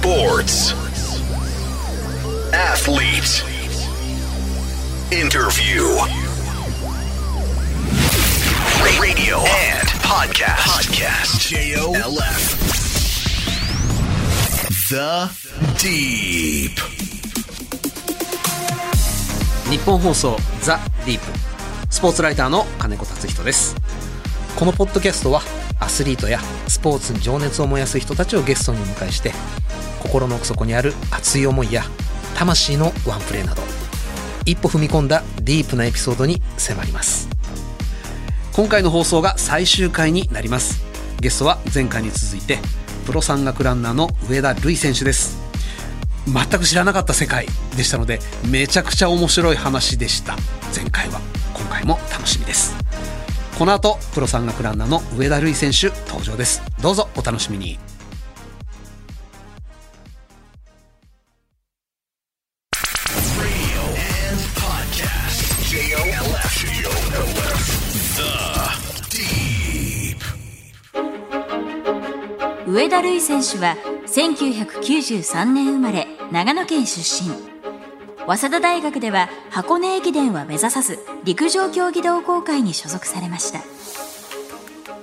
Sports. Athlete. Interview. Radio and podcast. Podcast. J-O-L-F. The Deep. 日本放送ザ・ディープスポーツライターの金子達人ですこのポッドキャストはアスリートやスポーツに情熱を燃やす人たちをゲストにお迎えして心の奥底にある熱い思いや魂のワンプレーなど一歩踏み込んだディープなエピソードに迫ります。今回の放送が最終回になります。ゲストは前回に続いてプロ山岳ランナーの上田瑠衣選手です。全く知らなかった世界でしたのでめちゃくちゃ面白い話でした。前回は今回も楽しみです。この後プロ山岳ランナーの上田瑠衣選手登場です。どうぞお楽しみに。選手は1993年生まれ長野県出身。早稲田大学では箱根駅伝は目指さず陸上競技同好会に所属されました。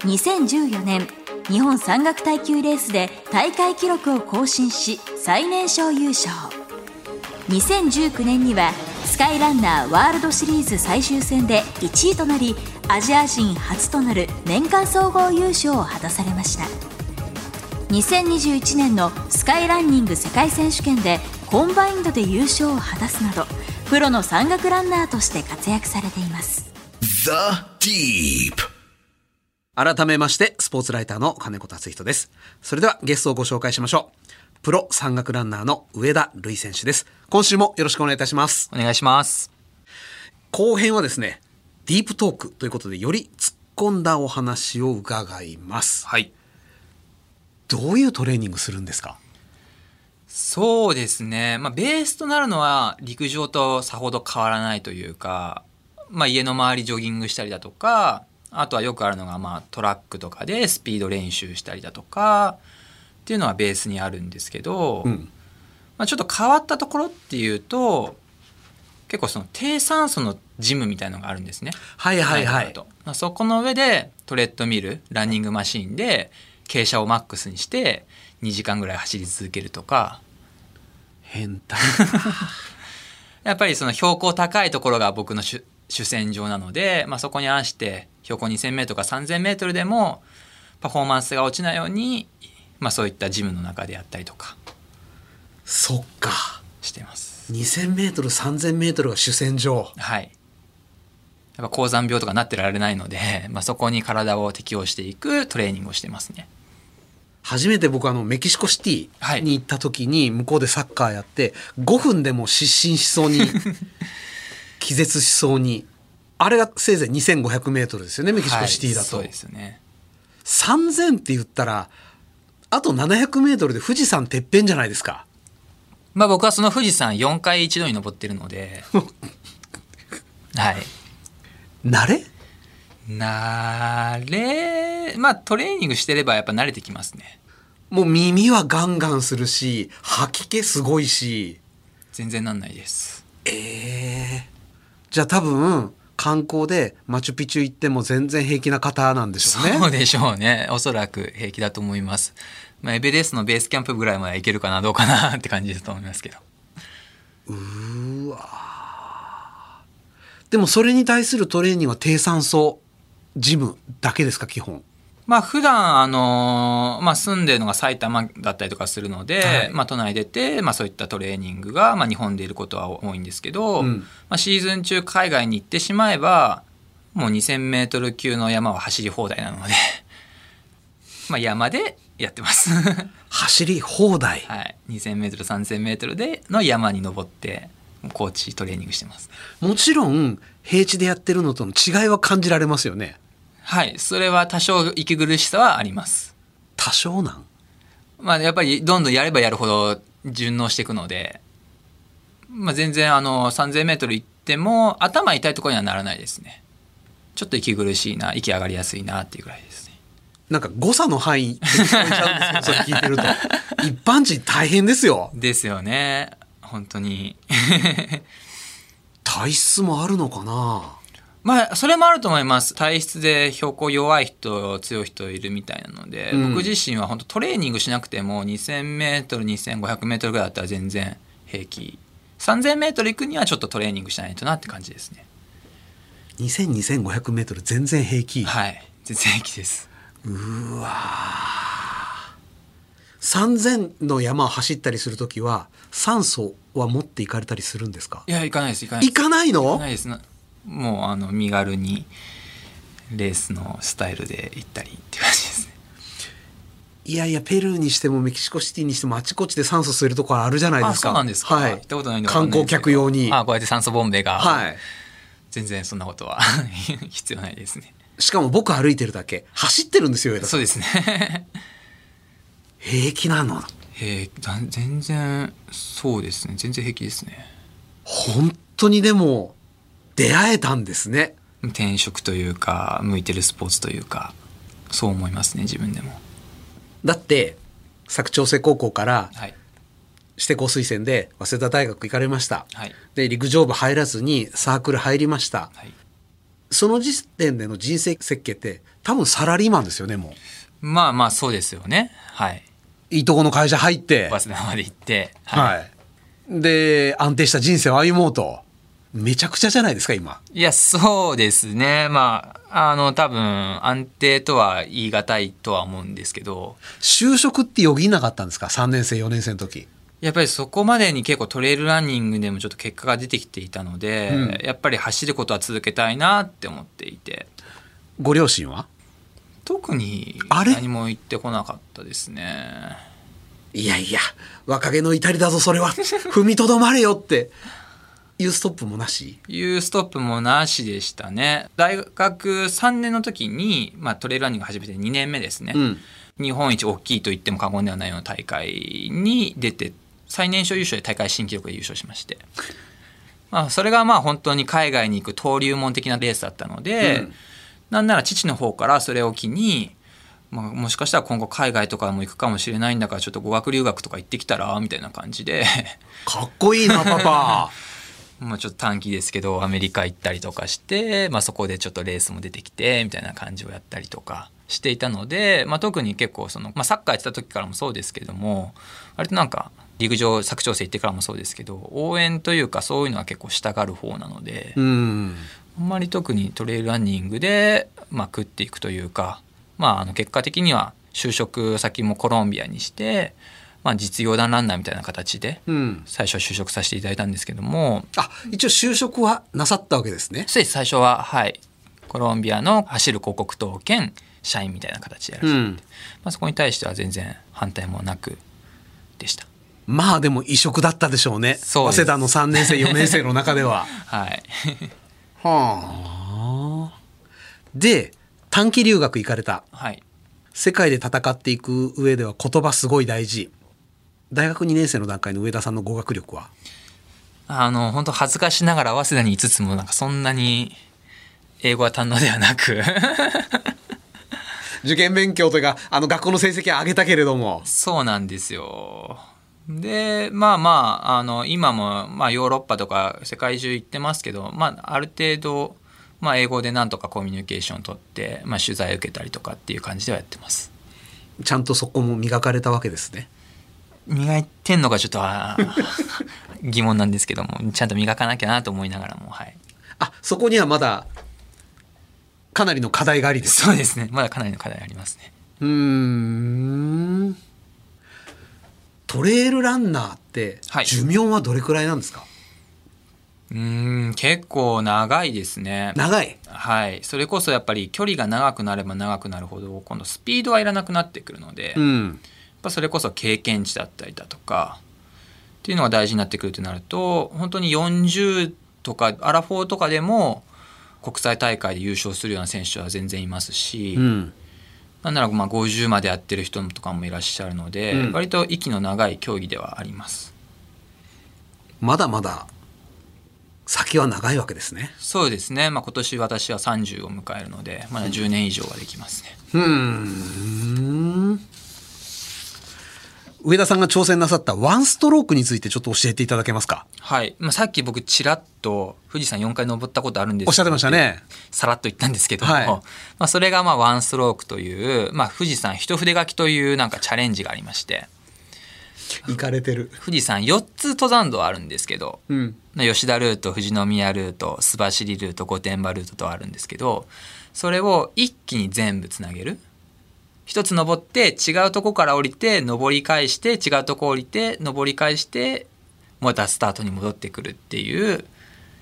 2014年日本山岳耐久レースで大会記録を更新し最年少優勝。2019年にはスカイランナーワールドシリーズ最終戦で1位となりアジア人初となる年間総合優勝を果たされました。2021年のスカイランニング世界選手権でコンバインドで優勝を果たすなどプロの山岳ランナーとして活躍されています The Deep. 改めましてスポーツライターの金子達仁ですそれではゲストをご紹介しましょうプロ山岳ランナーの上田瑠偉選手です今週もよろしくお願いいたしますお願いします。後編はですねディープトークということでより突っ込んだお話を伺いますはい。どういうトレーニングするんですか？そうですね。まあ、ベースとなるのは陸上とさほど変わらないというか、まあ、家の周りジョギングしたりだとか、あとはよくあるのが、まあ、トラックとかでスピード練習したりだとか、っていうのはベースにあるんですけど、うんまあ、ちょっと変わったところっていうと、結構その低酸素のジムみたいのがあるんですね。はいはいはいまあそこの上でトレッドミルランニングマシーンで傾斜をマックスにして2時間ぐらい走り続けるとか。変態。やっぱりその標高高いところが僕の主主戦場なので、まあ、そこに合わせて標高 2,000m とか 3,000m でもパフォーマンスが落ちないように、まあ、そういったジムの中でやったりとか。そっか。してます。2000m3000m が主戦場。はい。やっぱ高山病とかなってられないので、まあ、そこに体を適応していくトレーニングをしてますね。初めて僕あのメキシコシテはいィに行った時に向こうでサッカーやって5分でもう失神しそうに 気絶しそうにあれがせいぜい 2500m ですよねメキシコシティだと、はいそうですよね。3000って言ったらあと 700m で富士山てっぺんじゃないですかまあ僕はその富士山4回一度に登ってるので、はい。慣れ慣れ、まあトレーニングしてればやっぱ慣れてきますね。もう耳はガンガンするし吐き気すごいし全然なんないです。ええじゃあ多分観光でマチュピチュ行っても全然平気な方なんでしょうねそうでしょうね。おそらく平気だと思います。まあエベレストのベースキャンプぐらいまで行けるかなどうかなって感じだと思いますけど。うわでもそれに対するトレーニングは低酸素ジムだけですか基本？まあ普段あのまあ住んでるのが埼玉だったりとかするので、はい。まあ都内出てまあそういったトレーニングがまあ日本でいることは多いんですけど、うん。まあシーズン中海外に行ってしまえばもう2000メートル級の山は走り放題なので、まあ山でやってます。走り放題、はい、2000メートル3000メートルでの山に登ってコーチトレーニングしてます。もちろん平地でやってるのとの違いは感じられますよねはい、それは多少息苦しさはあります。多少なん？まあやっぱりどんどんやればやるほど順応していくので、まあ全然あの3000メートル行っても頭痛いところにはならないですね。ちょっと息苦しいな、息上がりやすいなっていうぐらいですね。なんか誤差の範囲って聞こえちゃうんですけど それ聞いてると一般人大変ですよ。ですよね本当に体質もあるのかな？まあそれもあると思います。体質で標高弱い人強い人いるみたいなので、うん。僕自身は本当トレーニングしなくても 2000m2500m ぐらいだったら全然平気。3000m 行くにはちょっとトレーニングしないとなって感じですね。2000、2500メートル全然平気。はい。全然平気です。3000の山を走ったりするときは酸素は持っていかれたりするんですか？いや行かないです行かないです。行かない行かのないです。なもうあの身軽にレースのスタイルで行ったりっていう感じですね。いやいやペルーにしてもメキシコシティにしてもあちこちで酸素吸えるところあるじゃないであすか。そうなんですか、はい。行ったことないんで観光客用に。あこうやって酸素ボンベが、はい。全然そんなことは 必要ないですね。しかも僕歩いてるだけ。走ってるんですよそうですね。平気なの？えー、だ全然そうですね。全然平気ですね。本当にでも出会えたんですね。転職というか向いてるスポーツというかそう思いますね自分でも。だって佐久長聖高校からはい。指定校推薦で早稲田大学行かれました、はい。で陸上部入らずにサークル入りました。はい。その時点での人生設計って多分サラリーマンですよねもう。まあまあそうですよね。はい。いいとこの会社入って。早稲田まで行って。はい、で安定した人生を歩もうとめちゃくちゃじゃないですか今。いやそうですね。まああの多分安定とは言い難いとは思うんですけど。就職ってよぎんなかったんですか？3年生4年生の時。やっぱりそこまでに結構トレイルランニングでもちょっと結果が出てきていたので、うん。やっぱり走ることは続けたいなって思っていて。ご両親は？特にあれ？何も言ってこなかったですね。いやいや若気の至りだぞそれは。踏みとどまれよっていうストップもなし？いうストップもなしでしたね。大学3年の時に、まあ、トレイルランニング始めて2年目ですね、うん。日本一大きいと言っても過言ではないような大会に出て最年少優勝で大会新記録で優勝しまして、まあ、それがまあ本当に海外に行く登竜門的なレースだったので、うん。なんなら父の方からそれを機に、まあ、もしかしたら今後海外とかも行くかもしれないんだからちょっと語学留学とか行ってきたらみたいな感じで。かっこいいなパパ まあちょっと短期ですけどアメリカ行ったりとかして、まあ、そこでちょっとレースも出てきてみたいな感じをやったりとかしていたので、まあ、特に結構その、まあ、サッカーやってた時からもそうですけども割となんか陸上佐久長聖行ってからもそうですけど応援というかそういうのは結構したがる方なので、うん。あんまり特にトレイルランニングで、まあ、食っていくというか、まあ、あの結果的には就職先もコロンビアにして、まあ、実業団ランナーみたいな形でうん。最初は就職させていただいたんですけども。あ一応就職はなさったわけですね。そうです。最初ははい。コロンビアの走る広告塔兼社員みたいな形でやらせて、うん。まあ、そこに対しては全然反対もなくでした。まあでも異色だったでしょうね。早稲田の3年生4年生の中では。はい。はあ。で短期留学行かれた。はい。世界で戦っていく上では言葉すごい大事大学2年生の段階の上田さんの語学力は？あの本当恥ずかしながら早稲田にいつつもなんかそんなに英語は堪能ではなく 受験勉強というかあの学校の成績は上げたけれどもそうなんですよ。でまあまああの今も、まあ、ヨーロッパとか世界中行ってますけど、まあ、ある程度、まあ、英語でなんとかコミュニケーション取って、まあ、取材受けたりとかっていう感じではやってます。ちゃんとそこも磨かれたわけですね磨いてんのかちょっと 疑問なんですけどもちゃんと磨かなきゃなと思いながらもはい。あそこにはまだかなりの課題がありです。そうですね。まだかなりの課題ありますね。うーん。トレイルランナーってはい。寿命はどれくらいなんですか、うーん結構長いですね。長い。はい。それこそやっぱり距離が長くなれば長くなるほど今度スピードはいらなくなってくるので、うんぱそれこそ経験値だったりだとかっていうのが大事になってくるとなると本当に40とかアラフォーとかでも国際大会で優勝するような選手は全然いますし、うん。なんならまあ50までやってる人とかもいらっしゃるので、うん。割と息の長い競技ではあります。まだまだ先は長いわけですね。そうですね、まあ、今年私は30を迎えるのでまだ10年以上はできますね。うーん上田さんが挑戦なさったワンストロークについてちょっと教えていただけますか？はい、まあ、さっき僕ちらっと富士山4回登ったことあるんですおっしゃってましたね。さらっと言ったんですけども、はいまあ、それがまあワンストロークという、まあ、富士山一筆書きというなんかチャレンジがありまして行かれてる。富士山4つ登山道あるんですけど、うん。まあ吉田ルート富士宮ルート須走ルート御殿場ルートとあるんですけどそれを一気に全部つなげる一つ登って違うとこから降りて登り返して違うとこ降りて登り返してまたスタートに戻ってくるっていう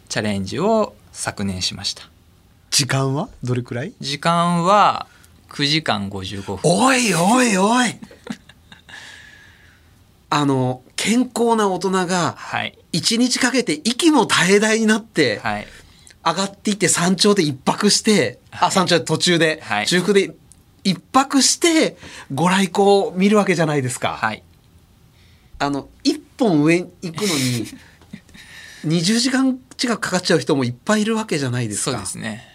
チャレンジを昨年しました。時間は？どれくらい？時間は9時間55分。おいおいおい！あの、健康な大人がはい。一日かけて息も絶え絶えになって、はい。上がっていって山頂で一泊して、あ、山頂で途中で、はい。中腹で一泊して、ご来光を見るわけじゃないですか。はい。あの、一本上に行くのに、20時間近くかかっちゃう人もいっぱいいるわけじゃないですか。そうですね。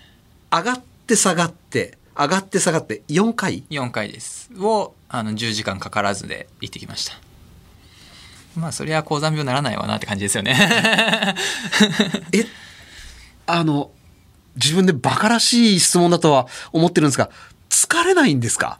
上がって下がって、上がって下がって、4回。4回です。をあの10時間かからずで行ってきました。まあそりゃ高山病ならないわなって感じですよね。え、あの、自分でバカらしい質問だとは思ってるんですが、疲れないんですか？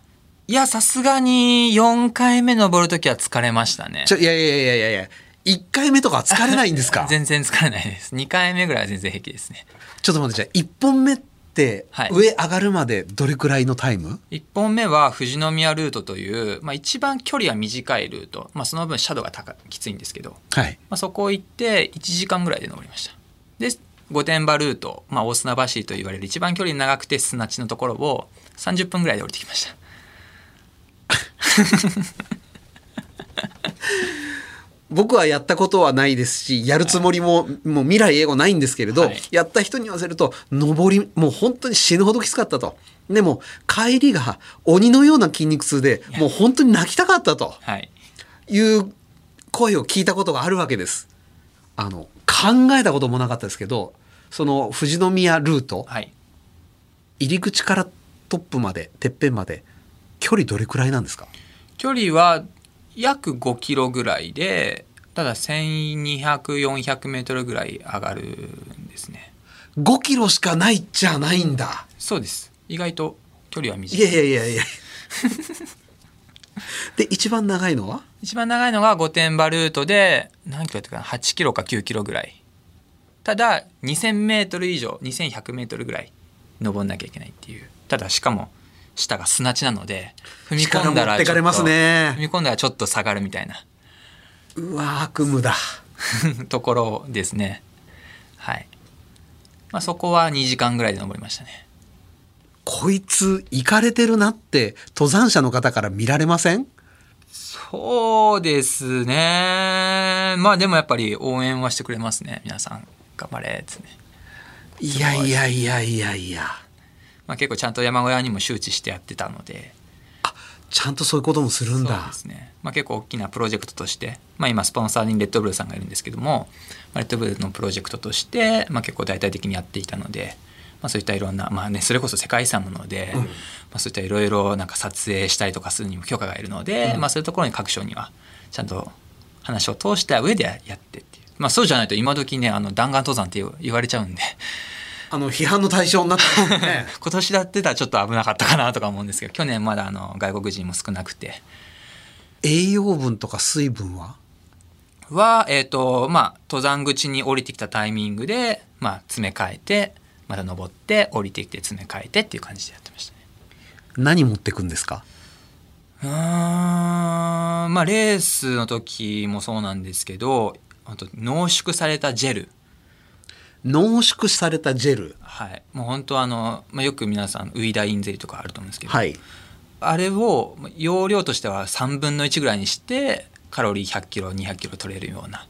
いやさすがに4回目登るときは疲れましたね。ちょ、いやいやいやいやいや、1回目とかは疲れないんですか？全然疲れないです。2回目ぐらいは全然平気ですね。ちょっと待って、じゃあ1本目ってはい。上上がるまでどれくらいのタイム、1本目は富士宮ルートという、まあ、一番距離は短いルート、まあ、その分斜度が高きついんですけど、はい。まあ、そこを行って1時間ぐらいで登りました。で御殿場ルート、まあ、大砂橋と言われる一番距離長くて砂地のところを30分ぐらいで降りてきました。僕はやったことはないですし、やるつもりも、もう未来英語ないんですけれど、はい。やった人に言わせると、登り、もう本当に死ぬほどきつかったと。でも、帰りが鬼のような筋肉痛で、もう本当に泣きたかったと。はい。いう声を聞いたことがあるわけです。あの、考えたこともなかったですけど、その富士宮ルート、はい。入り口からトップまで、てっぺんまで、距離どれくらいなんですか？距離は約5キロぐらいでただ1200400メートルぐらい上がるんですね ?5 キロしかないっちゃないんだ。そうです。意外と距離はい短い。やいやいやいや。で、一番長いのは？一番長いのが御殿場ルートで何キロだったかな？8キロか9キロぐらい。ただ2000メートル以上2100メートルぐらい登んなきゃいけないっていうただしかも下が砂地なので踏み込んだら力持ってかれますね。踏み込んだらちょっと下がるみたいな。うわ悪夢だ。ところですね。はい、まあ、そこは2時間ぐらいで登りましたね。こいつ、行かれてるなって、登山者の方から見られません？そうですね。まあでもやっぱり応援はしてくれますね。皆さん頑張れっつね。いやいやいやいやいや。まあ、結構ちゃんと山小屋にも周知してやってたのでちゃんとそういうこともするんそうだで。すね、まあ、結構大きなプロジェクトとして、まあ、今スポンサーにレッドブルさんがいるんですけども、まあレッドブルのプロジェクトとして、まあ、結構大々的にやっていたので、まあ、そういったいろんな、まあね、それこそ世界遺産なので、まあ、そういったいろいろなんか撮影したりとかするにも許可がいるので、まあ、そういうところに各所にはちゃんと話を通した上でやってっていう、まあ、そうじゃないと今時ねあの弾丸登山って言われちゃうんで。あの、批判の対象になってますね。今年だってたらちょっと危なかったかなとか思うんですけど去年まだあの外国人も少なくて栄養分とか水分は？は、えっとまあ、登山口に降りてきたタイミングで、まあ、詰め替えてまた登って降りてきて詰め替えてっていう感じでやってましたね。何持ってくんですか？うーんまあレースの時もそうなんですけどあと濃縮されたジェル濃縮されたジェル。はい。もう本当あの、まあ、よく皆さんウイダインゼリーとかあると思うんですけど、はい。あれを容量としては3分の1ぐらいにしてカロリー100キロ200キロ取れるような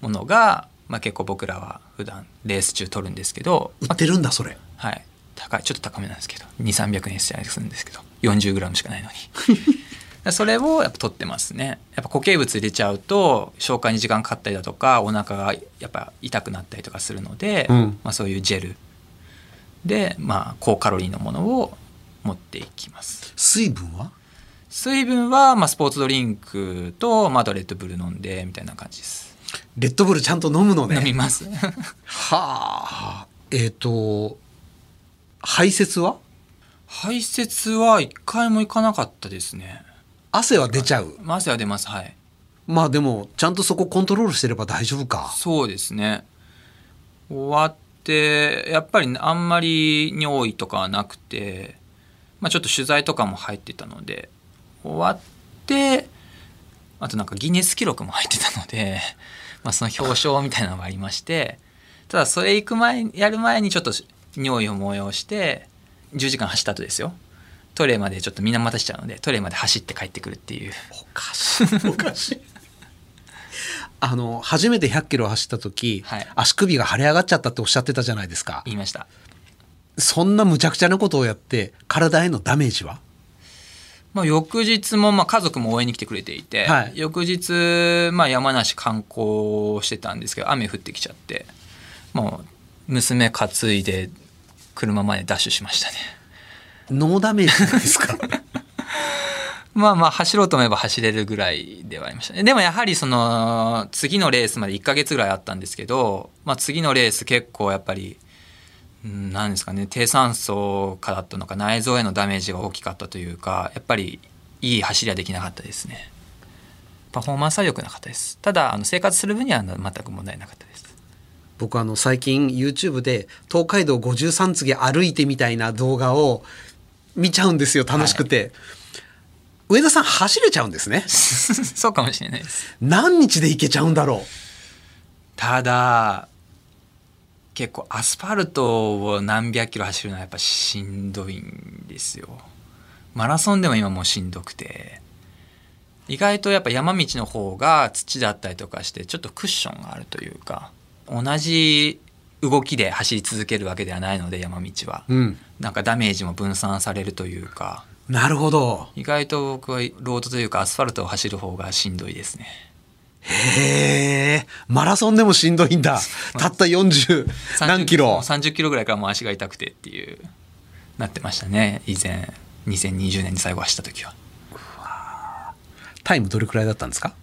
ものが、まあ、結構僕らは普段レース中取るんですけど、売ってるんだ、それ。はい、高い。ちょっと高めなんですけど。2300円したりするんですけど。40g しかないのに それをやっぱ取ってますね。やっぱ固形物入れちゃうと消化に時間かかったりだとかお腹がやっぱ痛くなったりとかするので、うん。まあ、そういうジェル。で、まあ、高カロリーのものを持っていきます。水分は？水分はまあスポーツドリンクと、まあ、あとレッドブル飲んでみたいな感じです。レッドブルちゃんと飲むのね。飲みます。はあ。えっ、と排泄は？排泄は一回も行かなかったですね汗は出ちゃう。まあ汗は出ます。はい。まあでもちゃんとそこコントロールしてれば大丈夫か。そうですね。終わってやっぱりあんまり尿意とかはなくて、まあ、ちょっと取材とかも入ってたので終わってあとなんかギネス記録も入ってたので、まあ、その表彰みたいなのがありましてただそれ行く前やる前にちょっと尿意を催して10時間走った後ですよトイレまでちょっとみんな待たしちゃうのでトイレまで走って帰ってくるっていう。おかしい。おかしい。あの初めて100キロ走った時、はい。足首が腫れ上がっちゃったっておっしゃってたじゃないですか。言いました。そんな無茶苦茶なことをやって体へのダメージは？まあ、翌日もまあ家族も応援に来てくれていて、はい。翌日まあ山梨観光してたんですけど雨降ってきちゃってもう娘担いで車までダッシュしましたねノーダメージじゃないですか？まあまあ走ろうと思えば走れるぐらいではありましたね。でもやはりその次のレースまで1ヶ月ぐらいあったんですけど、まあ、次のレース結構やっぱりうんなんですかね低酸素化だったのか内臓へのダメージが大きかったというかやっぱりいい走りはできなかったですね。パフォーマンスは良くなかったです。ただあの生活する分には全く問題なかったです。僕あの最近 YouTube で東海道53次歩いてみたいな動画を見ちゃうんですよ楽しくて、上田さん走れちゃうんですね。そうかもしれないです。何日で行けちゃうんだろただ結構アスファルトを何百キロ走るのはやっぱしんどいんですよ。マラソンでも今もうしんどくて。意外とやっぱ山道の方が土だったりとかしてちょっとクッションがあるというか同じ動きで走り続けるわけではないので山道は、ううん。なんかダメージも分散されるというか。なるほど。意外と僕はロードというかアスファルトを走る方がしんどいですね。へえ。マラソンでもしんどいんだ。たった40何キロ。30キロぐらいからもう足が痛くてっていうなってましたね。以前2020年に最後走った時は。タイムどれくらいだったんですか？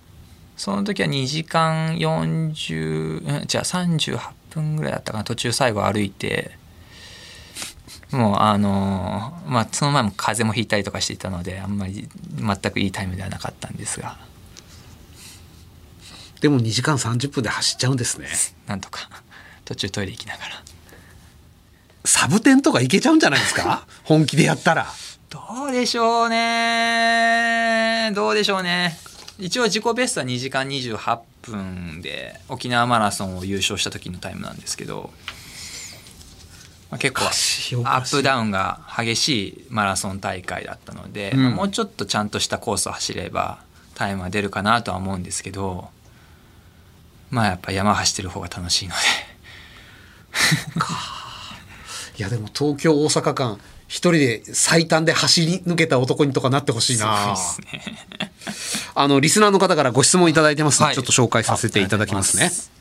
その時は2時間40うんじゃあ38分ぐらいだったかな。途中最後歩いてもうあのまあその前も風邪もひいたりとかしていたのであんまり全くいいタイムではなかったんですが。でも2時間30分で走っちゃうんですね。なんとか途中トイレ行きながら。サブテンとかいけちゃうんじゃないですか？本気でやったら。どうでしょうねどうでしょうね一応自己ベストは2時間28分で沖縄マラソンを優勝した時のタイムなんですけど、まあ、結構アップダウンが激しいマラソン大会だったので、うん。まあもうちょっとちゃんとしたコースを走ればタイムは出るかなとは思うんですけどまあやっぱ山走ってる方が楽しいので。いやでも東京大阪間一人で最短で走り抜けた男にとかなってほしいな。すごいですね。あのリスナーの方からご質問いただいてますので、はい。ちょっと紹介させていただきますね。す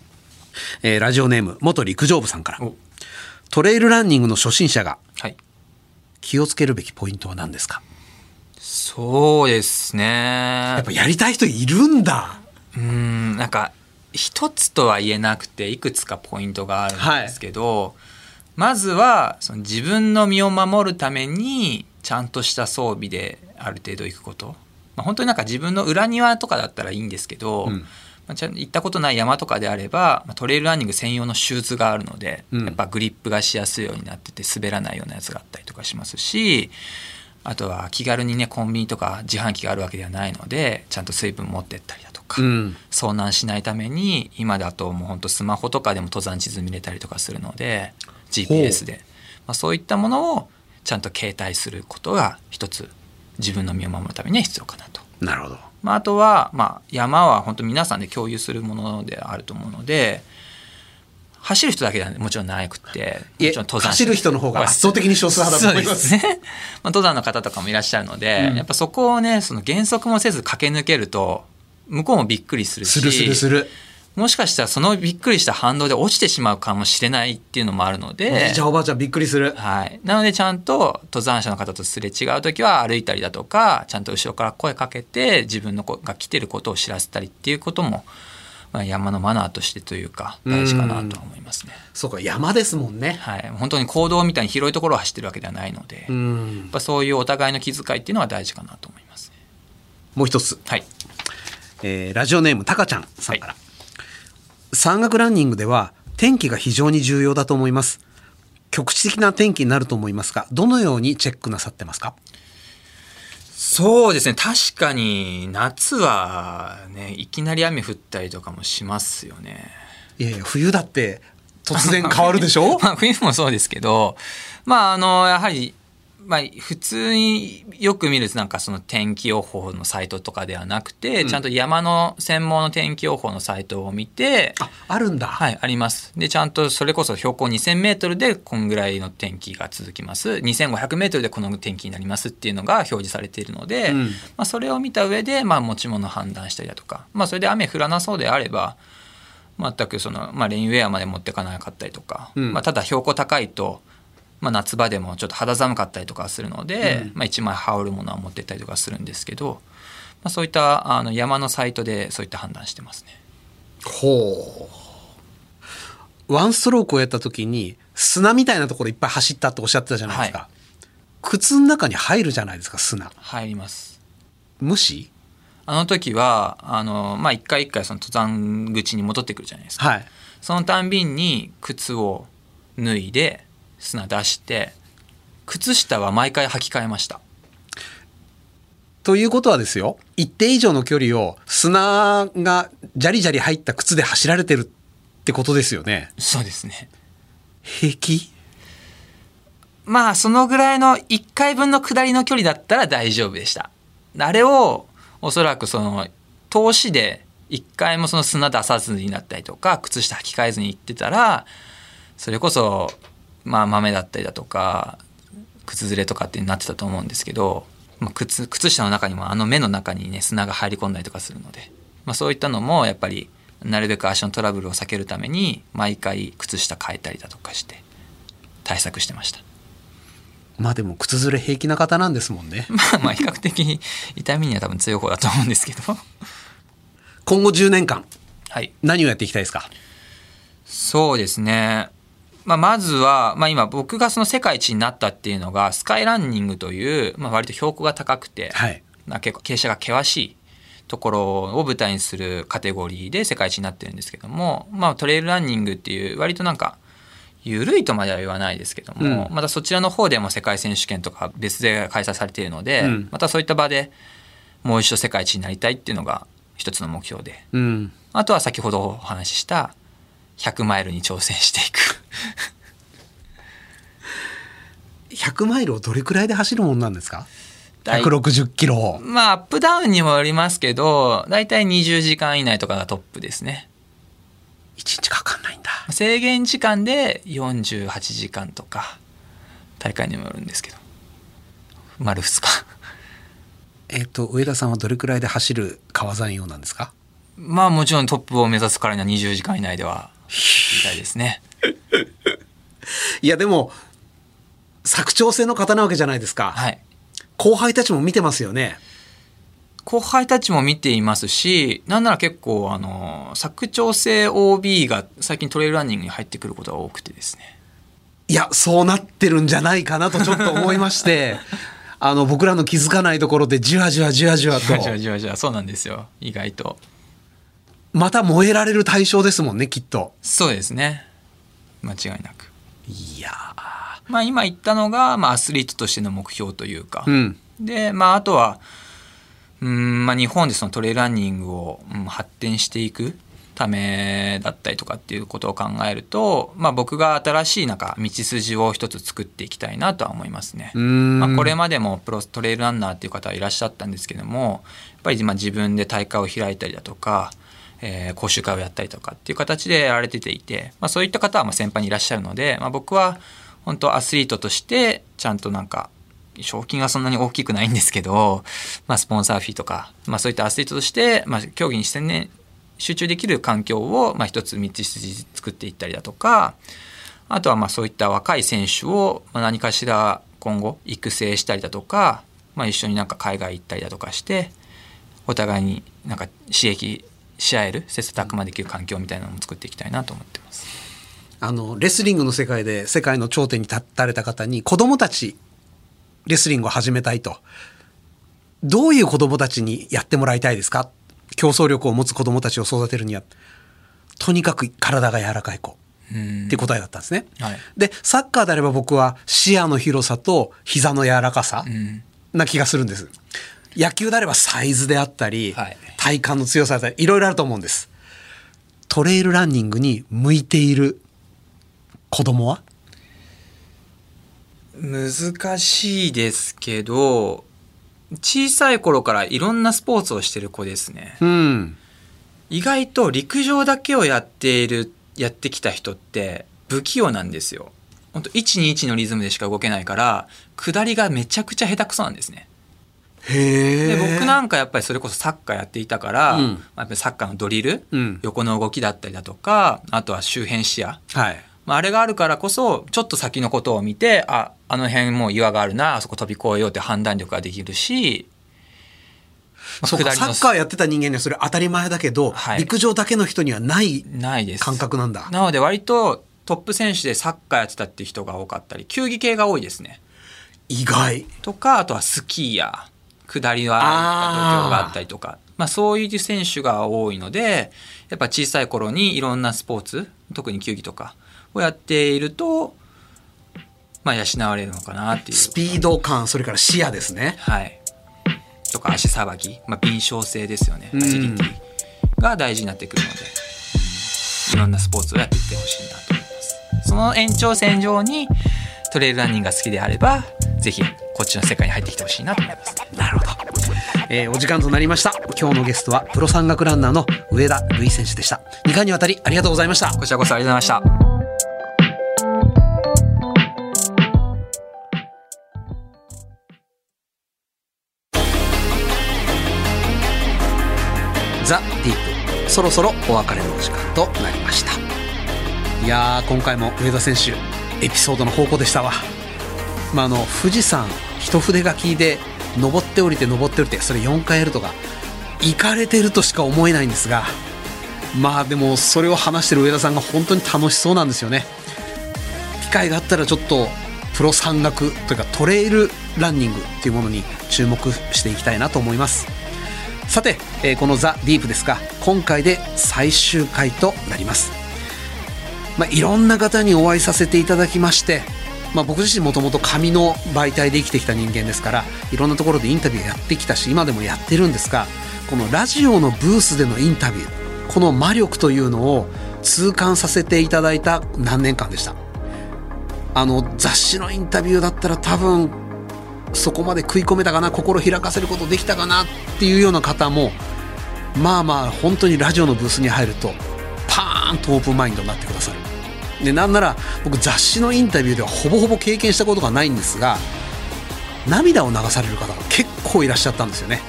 えーラジオネーム元陸上部さんから。お。トレイルランニングの初心者がはい。気をつけるべきポイントは何ですか？そうですね。やっぱやりたい人いるんだ。うんなんか一つとは言えなくていくつかポイントがあるんですけど、まずはその自分の身を守るためにちゃんとした装備である程度行くこと、まあ、本当になんか自分の裏庭とかだったらいいんですけど、うん。まあ、ちゃんと行ったことない山とかであれば、まあトレイルランニング専用のシューズがあるので、うん。やっぱグリップがしやすいようになってて滑らないようなやつがあったりとかしますしあとは気軽にねコンビニとか自販機があるわけではないのでちゃんと水分持ってったりだとか、うん。遭難しないために今だともうほんとスマホとかでも登山地図見れたりとかするので GPS で、まあ、そういったものをちゃんと携帯することが一つ自分の身を守るためには必要かなと。なるほど。まあ、あとは、まあ、山は本当皆さんで共有するものであると思うので走る人だけではもちろんなくてもちろん登山走る人の方が圧倒的に少数派だと思いますね、まあ、登山の方とかもいらっしゃるので、うん。やっぱそこをねその減速もせず駆け抜けると向こうもびっくりするしするするするもしかしたらそのびっくりした反動で落ちてしまうかもしれないっていうのもあるのおじでいちゃんおばあちゃんびっくりする。はい、なのでちゃんと登山者の方とすれ違う時は歩いたりだとかちゃんと後ろから声かけて自分の子が来てることを知らせたりっていうことも、まあ、山のマナーとしてというか大事かなとは思いますね。そうか、山ですもんね。はい、本当に行動みたいに広いところを走ってるわけではないので、うやっん。ぱそういうお互いの気遣いっていうのは大事かなと思いますね。もう一つ。はい、えーラジオネームたかちゃんさんから、山岳ランニングでは天気が非常に重要だと思います。局地的な天気になると思いますがどのようにチェックなさってますか？そうですね。確かに夏はねいきなり雨降ったりとかもしますよね。いやいや冬だって突然変わるでしょ？まあ冬もそうですけど。まああのやはり、まあ、普通によく見るなんかその天気予報のサイトとかではなくて、ちゃんと山の専門の天気予報のサイトを見てああるんだ、はい、あります。で、ちゃんとそれこそ標高2000メートルでこんぐらいの天気が続きます。2500メートルでこの天気になりますっていうのが表示されているので、うん。まあそれを見た上で、まあ持ち物判断したりだとか、まあそれで雨降らなそうであれば、全くその、まあレインウェアまで持ってかなかったりとか、うん。まあただ標高高いと、まあ夏場でもちょっと肌寒かったりとかするので、うん。まあ一枚羽織るものは持ってったりとかするんですけど、まあそういったあの山のサイトでそういった判断してますね。ほう。ワンストロークをやった時に砂みたいなところいっぱい走ったっておっしゃってたじゃないですか、は靴の中に入るじゃないですか砂。入ります。無視？あの時はあの、まあ、一回一回その登山口に戻ってくるじゃないですか、はい。そのたんびに靴を脱いで砂出して靴下は毎回履き替えました。ということはですよ一定以上の距離を砂がジャリジャリ入った靴で走られてるってことですよね。そうですね。平気？まあそのぐらいの1回分の下りの距離だったら大丈夫でした。あれをおそらくその投資で1回もその砂出さずになったりとか靴下履き替えずに行ってたらそれこそまあ豆だったりだとか靴ずれとかってなってたと思うんですけど、まあ、靴靴下の中にもあの目の中にね砂が入り込んだりとかするので、まあ、そういったのもやっぱりなるべく足のトラブルを避けるために毎回靴下変えたりだとかして対策してました。まあでも靴ずれ平気な方なんですもんね。まあまあ比較的痛みには多分強い方だと思うんですけど。今後10年間はい。何をやっていきたいですか？そうですね、まあ、まずは、まあ、今僕がその世界一になったっていうのがスカイランニングという、まあ、割と標高が高くて、はい。まあ結構傾斜が険しいところを舞台にするカテゴリーで世界一になってるんですけども、まあ、トレイルランニングっていう割となんか緩いとまでは言わないですけども、うん。またそちらの方でも世界選手権とか別で開催されているので、うん。またそういった場でもう一度世界一になりたいっていうのが一つの目標で。うん。あとは先ほどお話しした100マイルに挑戦していく。100マイルをどれくらいで走るもんなんですか？大160キロまあアップダウンにもよりますけど大体20時間以内とかがトップですね。1日かかんないんだ。制限時間で48時間とか大会にもよるんですけど。丸2日。えっ、と上田さんはどれくらいで走る川山用なんですか？まあもちろんトップを目指すからには20時間以内ではみたいですね。いやでも佐久長聖の方なわけじゃないですか、はい。後輩たちも見てますよね。後輩たちも見ていますしなんなら結構あの佐久長聖 OB が最近トレイルランニングに入ってくることが多くてですね。いやそうなってるんじゃないかなとちょっと思いまして。あの僕らの気づかないところでじわじわじわじわと。じわじわじわじわそうなんですよ。意外とまた燃えられる対象ですもんねきっと。そうですね。間違いなく。いやまあ今言ったのが、まあ、アスリートとしての目標というか、うん。でまああとはうん、まあ、日本でそのトレイルランニングを、うん発展していくためだったりとかっていうことを考えると、まあ、僕が新しいなんか道筋を一つ作っていきたいなとは思いますね。まあ、これまでもプロトレイルランナーっていう方はいらっしゃったんですけどもやっぱりまあ自分で大会を開いたりだとか、えー講習会をやったりとかっていう形でやられてていて、まあ、そういった方はまあ先輩にいらっしゃるので、まあ、僕は本当アスリートとしてちゃんとなんか賞金はそんなに大きくないんですけど、まあ、スポンサーフィーとか、まあ、そういったアスリートとして、まあ、競技に専念集中できる環境を、まあ、一つ道筋作っていったりだとかあとはまあそういった若い選手をまあ何かしら今後育成したりだとか、まあ、一緒になんか海外行ったりだとかしてお互いになんか刺激し合える切磋琢磨できる環境みたいなのも作っていきたいなと思ってます。あのレスリングの世界で世界の頂点に立たれた方に子供たちレスリングを始めたいと。どういう子供たちにやってもらいたいですか？競争力を持つ子供たちを育てるには。とにかく体が柔らかい子。って答えだったんですね。はい。でサッカーであれば僕は視野の広さと膝の柔らかさな気がするんです。野球であればサイズであったり、はい体幹の強さだったりいろいろあると思うんです。トレイルランニングに向いている子供は？難しいですけど小さい頃からいろんなスポーツをしてる子ですねうん。意外と陸上だけをやっているやってきた人って不器用なんですよ本当121のリズムでしか動けないから下りがめちゃくちゃ下手くそなんですね。で僕なんかやっぱりそれこそサッカーやっていたから、うん。まあサッカーのドリル、うん。横の動きだったりだとかあとは周辺視野。はい。まあ、あれがあるからこそちょっと先のことを見てああの辺もう岩があるなあそこ飛び越えようって判断力ができるし、サッカーやってた人間にはそれ当たり前だけど、はい。陸上だけの人にはないないです。感覚なんだ。なので割とトップ選手でサッカーやってたっていう人が多かったり球技系が多いですね。意外。とかあとはスキーや下りはあー度胸があったりとかまあ、そういう選手が多いのでやっぱ小さい頃にいろんなスポーツ特に球技とかをやっていると、まあ、養われるのかなっていうスピード感、それから視野ですね。はい。とか足さばき、まあ、敏捷性ですよね。うんアジリティが大事になってくるので、いろんなスポーツをやっていってほしいなと思います。その延長線上にトレイルランニングが好きであれば、ぜひこっちの世界に入ってきてほしいなと思います。なるほど。えーお時間となりました。今日のゲストはプロ山岳ランナーの上田瑠衣選手でした。2回にわたりありがとうございました。こちらこそありがとうございました。ザ・ディープそろそろお別れのお時間となりましたいやー今回も上田選手エピソードの宝庫でしたわまああの富士山一筆書きで登って降りて登って降りてそれ4回やるとか行かれてるとしか思えないんですがまあでもそれを話してる上田さんが本当に楽しそうなんですよね。機会があったらちょっとプロ山岳というかトレイルランニングっていうものに注目していきたいなと思います。さて、えーこのザ・ディープですが今回で最終回となります、まあ、いろんな方にお会いさせていただきまして、まあ、僕自身もともと紙の媒体で生きてきた人間ですからいろんなところでインタビューやってきたし今でもやってるんですがこのラジオのブースでのインタビューこの魔力というのを痛感させていただいた何年間でした。あの雑誌のインタビューだったら多分そこまで食い込めたかな心開かせることできたかなっていうような方もまあまあ本当にラジオのブースに入るとパーンとオープンマインドになってくださる。でなんなら僕雑誌のインタビューではほぼほぼ経験したことがないんですが涙を流される方が結構いらっしゃったんですよね。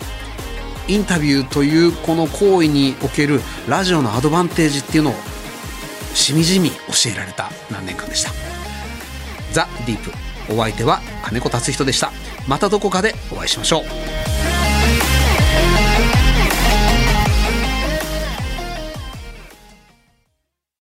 インタビューというこの行為におけるラジオのアドバンテージっていうのをしみじみ教えられた何年間でした。ザ・ディープ。お相手は金子達人でした。またどこかでお会いしましょう。